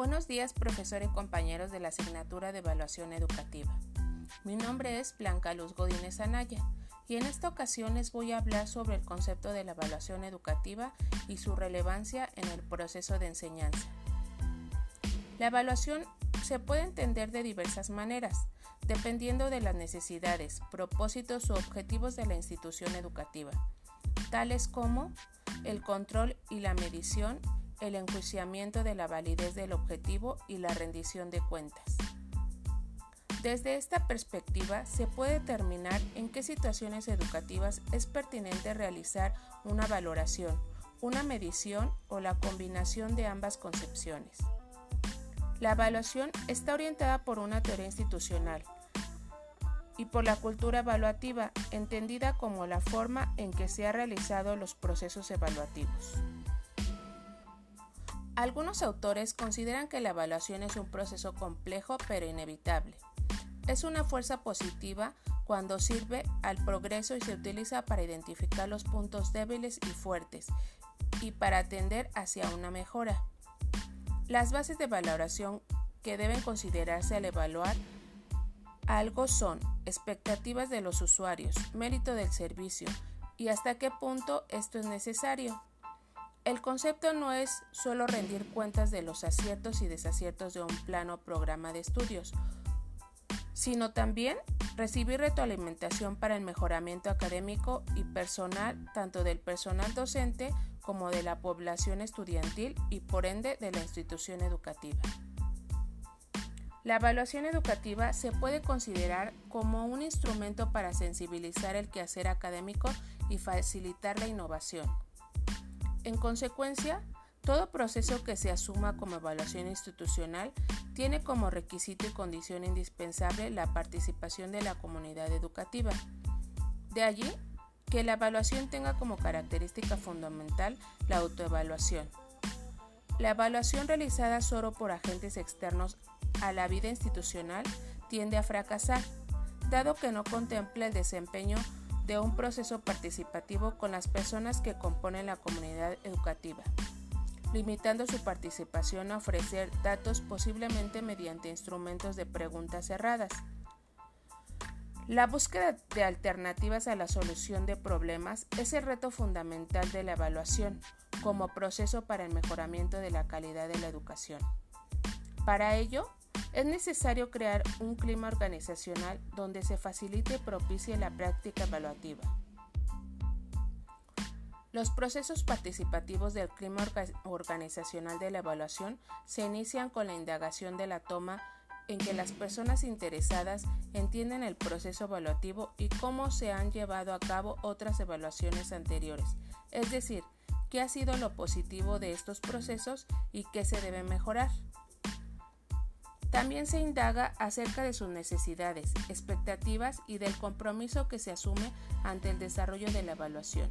Buenos días, profesor y compañeros de la asignatura de Evaluación Educativa. Mi nombre es Blanca Luz Godínez Anaya y en esta ocasión les voy a hablar sobre el concepto de la evaluación educativa y su relevancia en el proceso de enseñanza. La evaluación se puede entender de diversas maneras, dependiendo de las necesidades, propósitos u objetivos de la institución educativa, tales como el control y la medición el enjuiciamiento de la validez del objetivo y la rendición de cuentas. Desde esta perspectiva se puede determinar en qué situaciones educativas es pertinente realizar una valoración, una medición o la combinación de ambas concepciones. La evaluación está orientada por una teoría institucional y por la cultura evaluativa, entendida como la forma en que se han realizado los procesos evaluativos. Algunos autores consideran que la evaluación es un proceso complejo pero inevitable. Es una fuerza positiva cuando sirve al progreso y se utiliza para identificar los puntos débiles y fuertes y para atender hacia una mejora. Las bases de valoración que deben considerarse al evaluar algo son expectativas de los usuarios, mérito del servicio y hasta qué punto esto es necesario. El concepto no es solo rendir cuentas de los aciertos y desaciertos de un plano programa de estudios, sino también recibir retroalimentación para el mejoramiento académico y personal tanto del personal docente como de la población estudiantil y por ende de la institución educativa. La evaluación educativa se puede considerar como un instrumento para sensibilizar el quehacer académico y facilitar la innovación. En consecuencia, todo proceso que se asuma como evaluación institucional tiene como requisito y condición indispensable la participación de la comunidad educativa. De allí que la evaluación tenga como característica fundamental la autoevaluación. La evaluación realizada solo por agentes externos a la vida institucional tiende a fracasar, dado que no contempla el desempeño de un proceso participativo con las personas que componen la comunidad educativa, limitando su participación a ofrecer datos posiblemente mediante instrumentos de preguntas cerradas. La búsqueda de alternativas a la solución de problemas es el reto fundamental de la evaluación como proceso para el mejoramiento de la calidad de la educación. Para ello, es necesario crear un clima organizacional donde se facilite y propicie la práctica evaluativa. Los procesos participativos del clima organizacional de la evaluación se inician con la indagación de la toma en que las personas interesadas entienden el proceso evaluativo y cómo se han llevado a cabo otras evaluaciones anteriores, es decir, qué ha sido lo positivo de estos procesos y qué se debe mejorar. También se indaga acerca de sus necesidades, expectativas y del compromiso que se asume ante el desarrollo de la evaluación.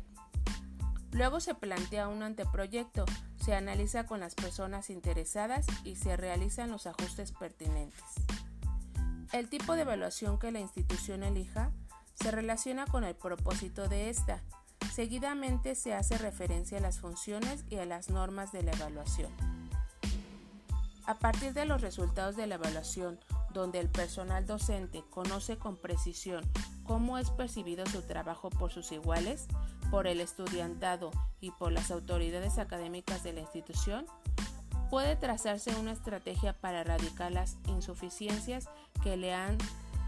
Luego se plantea un anteproyecto, se analiza con las personas interesadas y se realizan los ajustes pertinentes. El tipo de evaluación que la institución elija se relaciona con el propósito de esta. Seguidamente se hace referencia a las funciones y a las normas de la evaluación. A partir de los resultados de la evaluación, donde el personal docente conoce con precisión cómo es percibido su trabajo por sus iguales, por el estudiantado y por las autoridades académicas de la institución, puede trazarse una estrategia para erradicar las insuficiencias que le han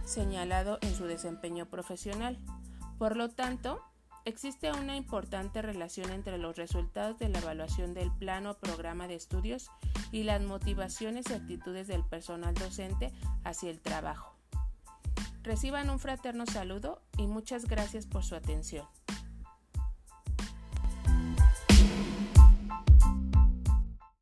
señalado en su desempeño profesional. Por lo tanto, Existe una importante relación entre los resultados de la evaluación del plano o programa de estudios y las motivaciones y actitudes del personal docente hacia el trabajo. Reciban un fraterno saludo y muchas gracias por su atención.